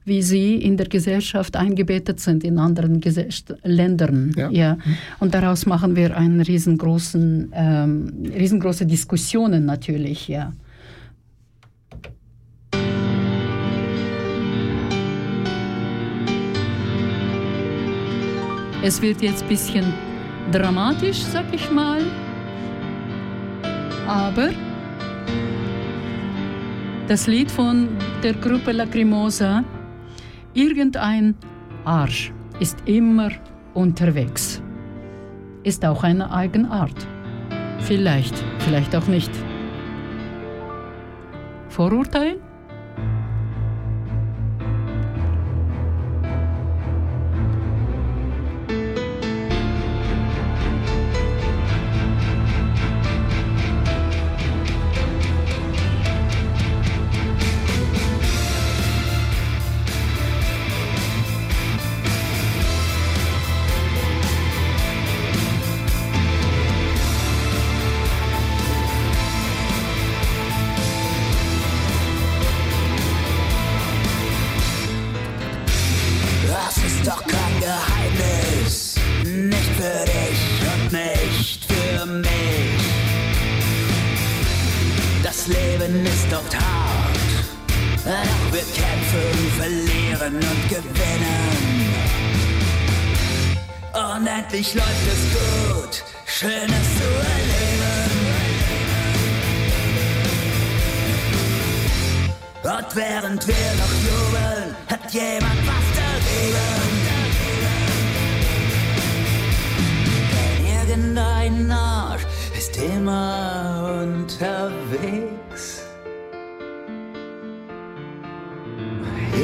wie sie in der Gesellschaft eingebettet sind in anderen Gese Ländern. Ja. ja. Und daraus machen wir einen riesengroßen, ähm, riesengroße Diskussionen natürlich, ja. Es wird jetzt ein bisschen dramatisch, sag ich mal. Aber das Lied von der Gruppe Lacrimosa Irgendein Arsch ist immer unterwegs. Ist auch eine Eigenart. Vielleicht, vielleicht auch nicht. Vorurteil?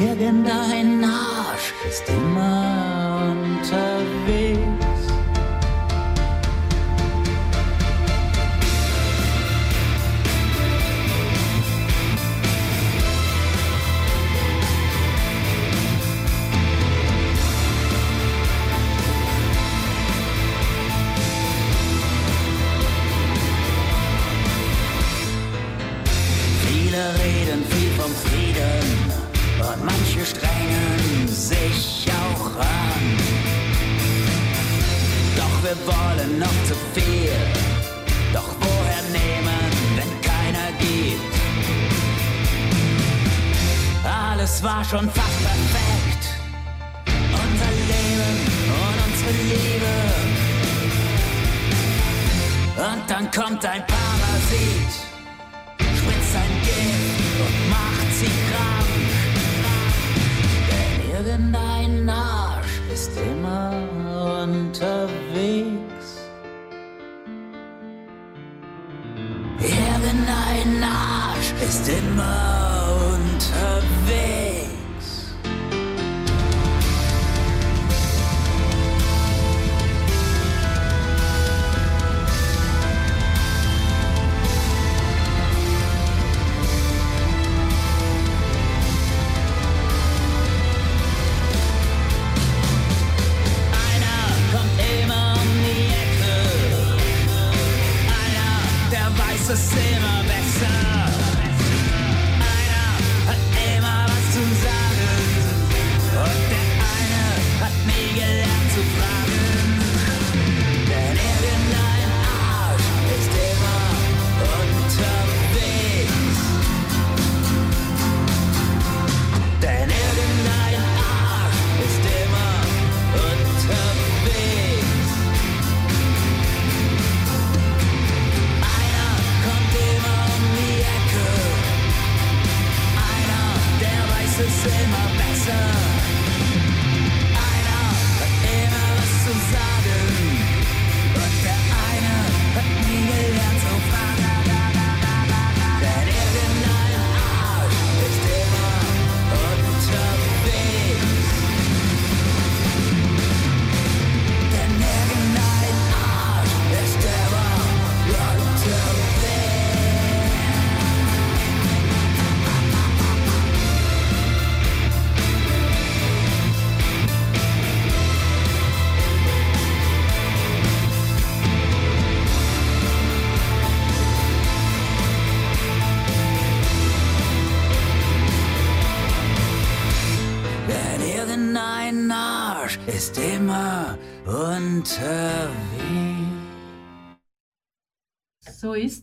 irgendein Arsch ist immer unterwegs.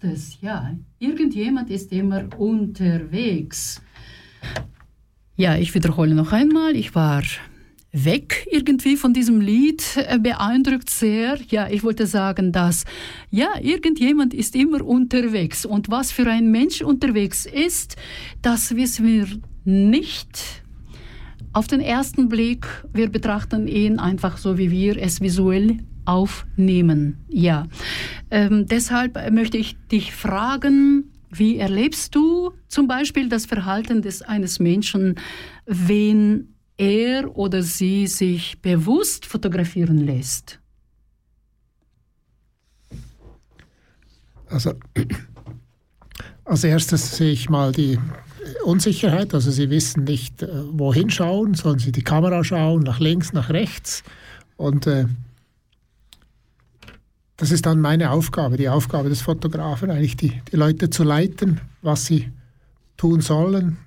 Es, ja. Irgendjemand ist immer unterwegs. Ja, ich wiederhole noch einmal, ich war weg irgendwie von diesem Lied, äh, beeindruckt sehr. Ja, ich wollte sagen, dass ja, irgendjemand ist immer unterwegs und was für ein Mensch unterwegs ist, das wissen wir nicht. Auf den ersten Blick, wir betrachten ihn einfach so, wie wir es visuell aufnehmen. Ja, ähm, deshalb möchte ich dich fragen, wie erlebst du zum Beispiel das Verhalten des eines Menschen, wenn er oder sie sich bewusst fotografieren lässt? Also als erstes sehe ich mal die Unsicherheit. Also sie wissen nicht, äh, wohin schauen, sollen sie die Kamera schauen, nach links, nach rechts. Und äh, das ist dann meine Aufgabe, die Aufgabe des Fotografen, eigentlich die, die Leute zu leiten, was sie tun sollen.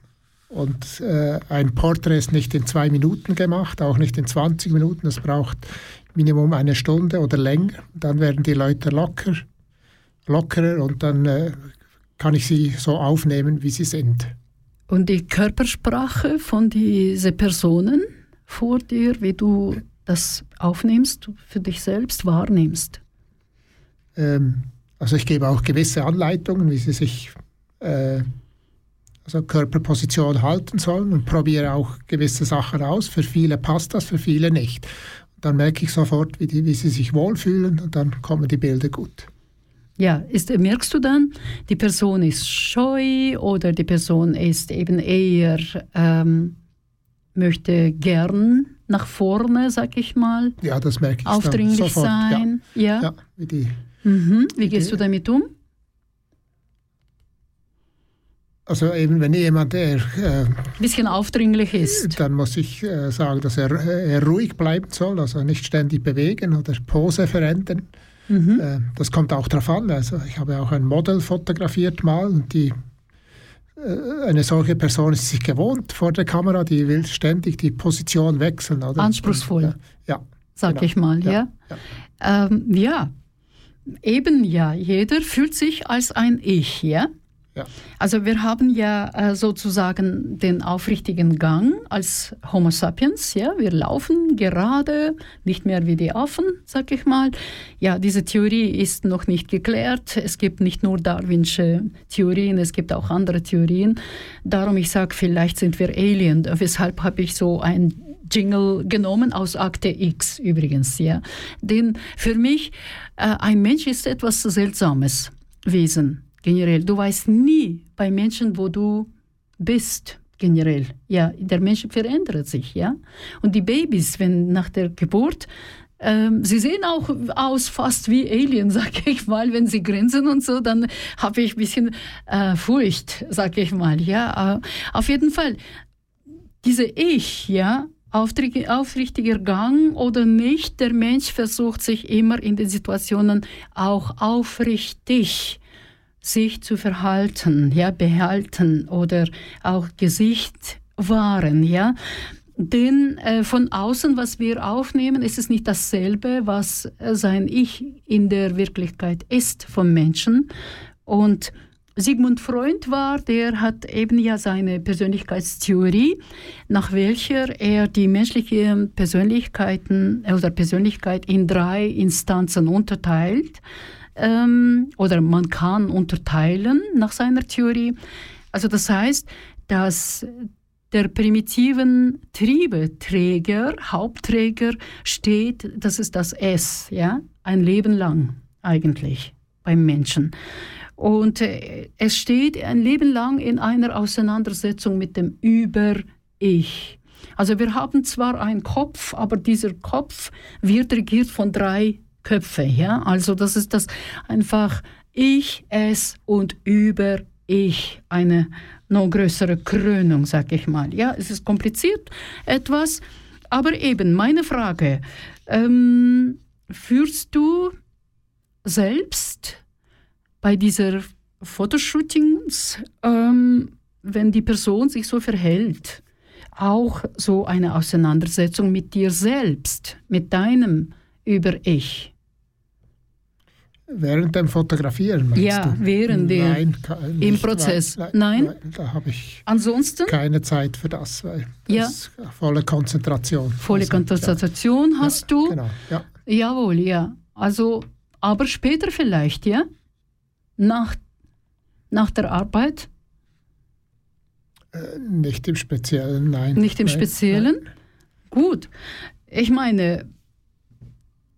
Und äh, ein Porträt ist nicht in zwei Minuten gemacht, auch nicht in 20 Minuten. Es braucht Minimum eine Stunde oder länger. Dann werden die Leute locker, lockerer und dann äh, kann ich sie so aufnehmen, wie sie sind. Und die Körpersprache von diesen Personen vor dir, wie du das aufnimmst, für dich selbst wahrnimmst? Ähm, also ich gebe auch gewisse Anleitungen, wie sie sich äh, also Körperposition halten sollen und probiere auch gewisse Sachen aus. Für viele passt das, für viele nicht. Dann merke ich sofort, wie, die, wie sie sich wohlfühlen und dann kommen die Bilder gut. Ja, ist, merkst du dann, die Person ist scheu oder die Person ist eben eher, ähm, möchte gern nach vorne, sag ich mal. Ja, das merke ich Aufdringlich sofort. sein. Ja. Ja. Ja, wie die, Mhm. Wie gehst du damit um? also eben, wenn jemand der, äh, Ein bisschen aufdringlich ist. dann muss ich äh, sagen, dass er, er ruhig bleiben soll, also nicht ständig bewegen oder Pose verändern. Mhm. Äh, das kommt auch darauf an. Also ich habe auch ein Model fotografiert mal und die äh, eine solche Person ist sich gewohnt vor der Kamera, die will ständig die Position wechseln. Oder? Anspruchsvoll. Äh, ja, Sag genau. ich mal, ja. Ja, Ja. Ähm, ja, eben ja, jeder fühlt sich als ein Ich, ja. ja. Also wir haben ja äh, sozusagen den aufrichtigen Gang als Homo sapiens, ja, wir laufen gerade, nicht mehr wie die Affen, sag ich mal. Ja, diese Theorie ist noch nicht geklärt. Es gibt nicht nur darwinsche Theorien, es gibt auch andere Theorien. Darum ich sage, vielleicht sind wir Alien. Weshalb habe ich so ein Jingle genommen aus Akte X übrigens, ja. Denn für mich ein Mensch ist etwas seltsames Wesen generell. Du weißt nie bei Menschen, wo du bist, generell. Ja, der Mensch verändert sich, ja. Und die Babys, wenn nach der Geburt, ähm, sie sehen auch aus fast wie Alien, sag ich mal, wenn sie grinsen und so, dann habe ich ein bisschen äh, Furcht, sag ich mal, ja. Äh, auf jeden Fall, diese Ich, ja, aufrichtiger Gang oder nicht, der Mensch versucht sich immer in den Situationen auch aufrichtig sich zu verhalten, ja, behalten oder auch Gesicht wahren, ja. Denn äh, von außen, was wir aufnehmen, ist es nicht dasselbe, was äh, sein Ich in der Wirklichkeit ist vom Menschen. Und Sigmund Freud war, der hat eben ja seine Persönlichkeitstheorie, nach welcher er die menschliche Persönlichkeiten oder Persönlichkeit in drei Instanzen unterteilt. Ähm, oder man kann unterteilen nach seiner Theorie. Also das heißt, dass der primitiven Triebeträger, Hauptträger steht, das ist das S, ja, ein Leben lang eigentlich beim Menschen. Und äh, es steht ein Leben lang in einer Auseinandersetzung mit dem Über-Ich. Also wir haben zwar einen Kopf, aber dieser Kopf wird regiert von drei Köpfen. Ja? Also das ist das einfach Ich, Es und Über-Ich. Eine noch größere Krönung, sag ich mal. Ja, es ist kompliziert etwas, aber eben meine Frage, ähm, führst du selbst bei dieser Fotoshootings, ähm, wenn die Person sich so verhält, auch so eine Auseinandersetzung mit dir selbst, mit deinem Über-Ich. Während dem Fotografieren, meinst Ja, du? während der- Nein, nicht, Prozess. weil- Nein? weil Da habe ich Ansonsten keine Zeit für das, weil das Ja. ist volle Konzentration. volle Also, Konzentration ja, hast ja, du. Genau, ja. Jawohl, ja. Also, aber später vielleicht, ja? Nach, nach der Arbeit? Äh, Nicht im Speziellen, nein. Nicht im Nein, Speziellen? nein. Gut. Ich meine,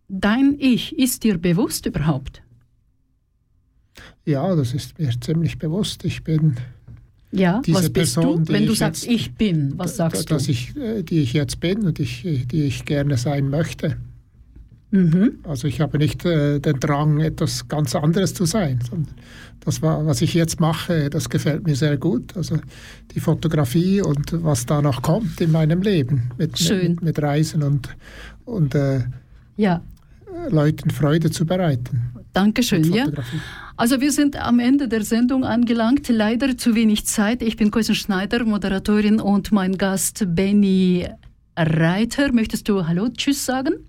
dein Ich ist dir bewusst überhaupt? Ja, das ist mir ziemlich bewusst. Ich bin, Ja, Diese was bist Person, du? Wenn du sagst, jetzt- ich bin, was sagst dass du? ich, äh, die ich jetzt bin und ich, die ich gerne sein möchte. Mhm. Also ich habe nicht äh, den Drang, etwas ganz anderes zu sein. Das, war, was ich jetzt mache, das gefällt mir sehr gut. Also die Fotografie und was da noch kommt in meinem Leben mit, Schön. mit, mit Reisen und, und äh, Ja, Leuten Freude zu bereiten. Dankeschön. Ja. Also wir sind am Ende der Sendung angelangt. Leider zu wenig Zeit. Ich bin Koisen Schneider, Moderatorin und mein Gast Benny Reiter. Möchtest du Hallo, Tschüss sagen?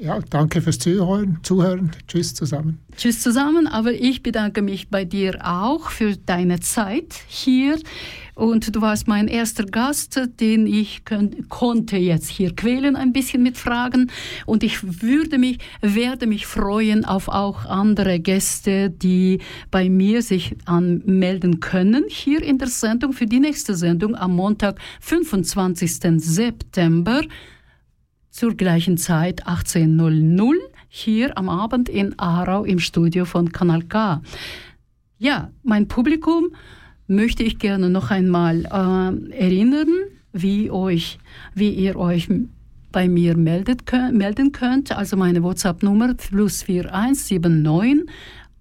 Ja, danke fürs Zuhören. Zuhören. Tschüss zusammen. Tschüss zusammen, aber ich bedanke mich bei dir auch für deine Zeit hier. Und du warst mein erster Gast, den ich konnte jetzt hier quälen ein bisschen mit Fragen. Und ich würde mich, werde mich freuen auf auch andere Gäste, die bei mir sich anmelden können hier in der Sendung für die nächste Sendung am Montag, 25. September zur gleichen Zeit 18.00 hier am Abend in Aarau im Studio von Kanal K. Ja, mein Publikum möchte ich gerne noch einmal äh, erinnern, wie, euch, wie ihr euch bei mir meldet, melden könnt. Also meine WhatsApp-Nummer plus 4179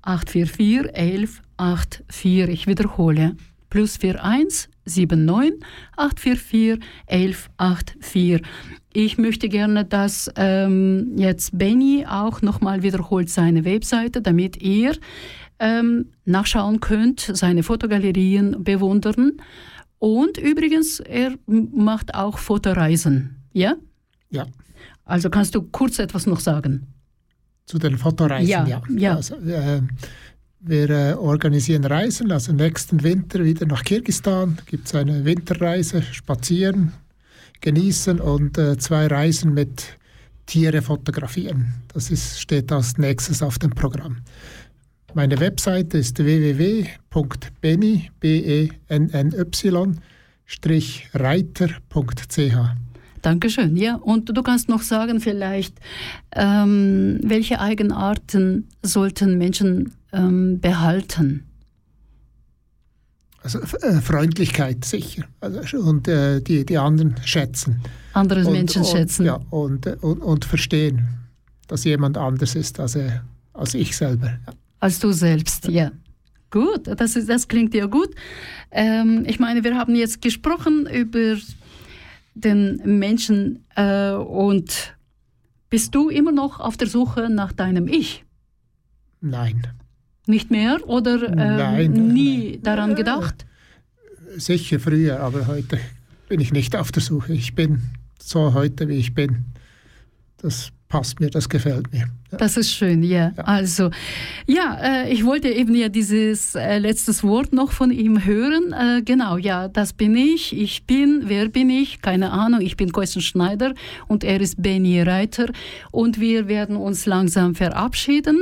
844 1184. Ich wiederhole. Plus 4179 844 1184. Ich möchte gerne, dass ähm, jetzt Benny auch nochmal wiederholt seine Webseite, damit ihr ähm, nachschauen könnt, seine Fotogalerien bewundern. Und übrigens, er macht auch Fotoreisen. Ja? Ja, Also kannst du kurz etwas noch sagen? zu den Fotoreisen. Ja, Ja, ja. Also, äh, wir äh, organisieren Reisen, also nächsten Winter wieder nach Kirgistan. Gibt es eine Winterreise, spazieren, genießen und äh, zwei Reisen mit Tiere fotografieren. Das ist, steht als nächstes auf dem Programm. Meine Webseite ist www.benny, B-E-N-N-Y, Strich reiter.ch. Dankeschön. Ja, und du kannst noch sagen vielleicht, ähm, welche Eigenarten sollten Menschen ähm, behalten? Also äh, Freundlichkeit sicher also, und äh, die, die anderen schätzen. Andere und, Menschen und, schätzen. Ja, und, äh, und, und verstehen, dass jemand anders ist als, äh, als ich selber. Ja. Als du selbst, ja. Gut, das, ist, das klingt ja gut. Ähm, ich meine, wir haben jetzt gesprochen über den Menschen äh, und bist du immer noch auf der Suche nach deinem Ich? Nein, Nicht mehr oder ähm, Nein, nie nein. daran gedacht? sicher früher, aber heute bin ich nicht auf der Suche. Ich bin so heute, wie ich bin. Das passt mir, das gefällt mir. Ja. Das ist schön, ja. Ja. Also, ja, äh, ich wollte eben ja dieses äh, letztes Wort noch von ihm hören. Äh, genau, ja, das bin ich. Ich bin, wer bin ich? Keine Ahnung. Ich bin Koisten Schneider und er ist Benny Reiter. Und wir werden uns langsam verabschieden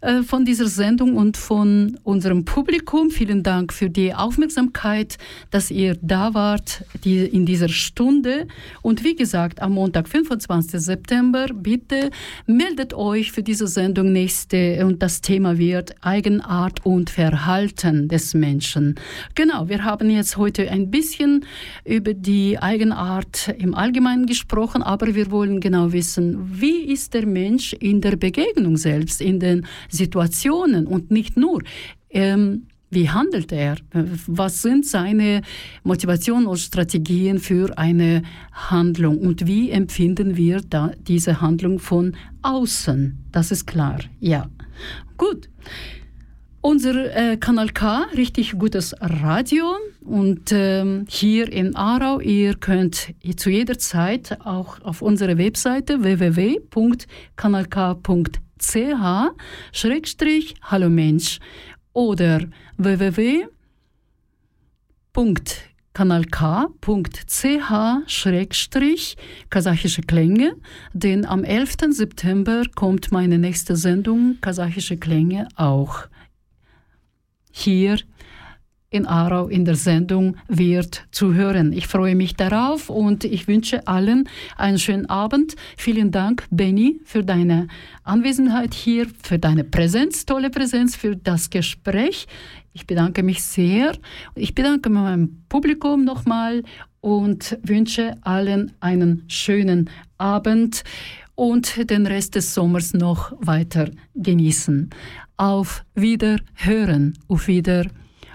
äh, von dieser Sendung und von unserem Publikum. Vielen Dank für die Aufmerksamkeit, dass ihr da wart die, in dieser Stunde. Und wie gesagt, am Montag, 25. September, bitte meldet euch für diese Sendung nächste und das Thema wird Eigenart und Verhalten des Menschen. Genau, wir haben jetzt heute ein bisschen über die Eigenart im Allgemeinen gesprochen, aber wir wollen genau wissen, wie ist der Mensch in der Begegnung selbst, in den Situationen und nicht nur. Ähm, wie handelt er? Was sind seine Motivationen und Strategien für eine Handlung? Und wie empfinden wir da diese Handlung von außen? Das ist klar, ja. Gut. Unser äh, Kanal K, richtig gutes Radio. Und ähm, hier in Aarau, ihr könnt zu jeder Zeit auch auf unserer Webseite www.kanalk.ch Schrägstrich Hallo Mensch oder www.kanalk.ch kasachische Klänge, denn am 11. September kommt meine nächste Sendung Kasachische Klänge auch hier in Aarau in der Sendung wird zu hören. Ich freue mich darauf und ich wünsche allen einen schönen Abend. Vielen Dank, Benny, für deine Anwesenheit hier, für deine Präsenz, tolle Präsenz, für das Gespräch. Ich bedanke mich sehr. Ich bedanke meinem Publikum nochmal und wünsche allen einen schönen Abend und den Rest des Sommers noch weiter genießen. Auf Wiederhören, auf Wiederhören.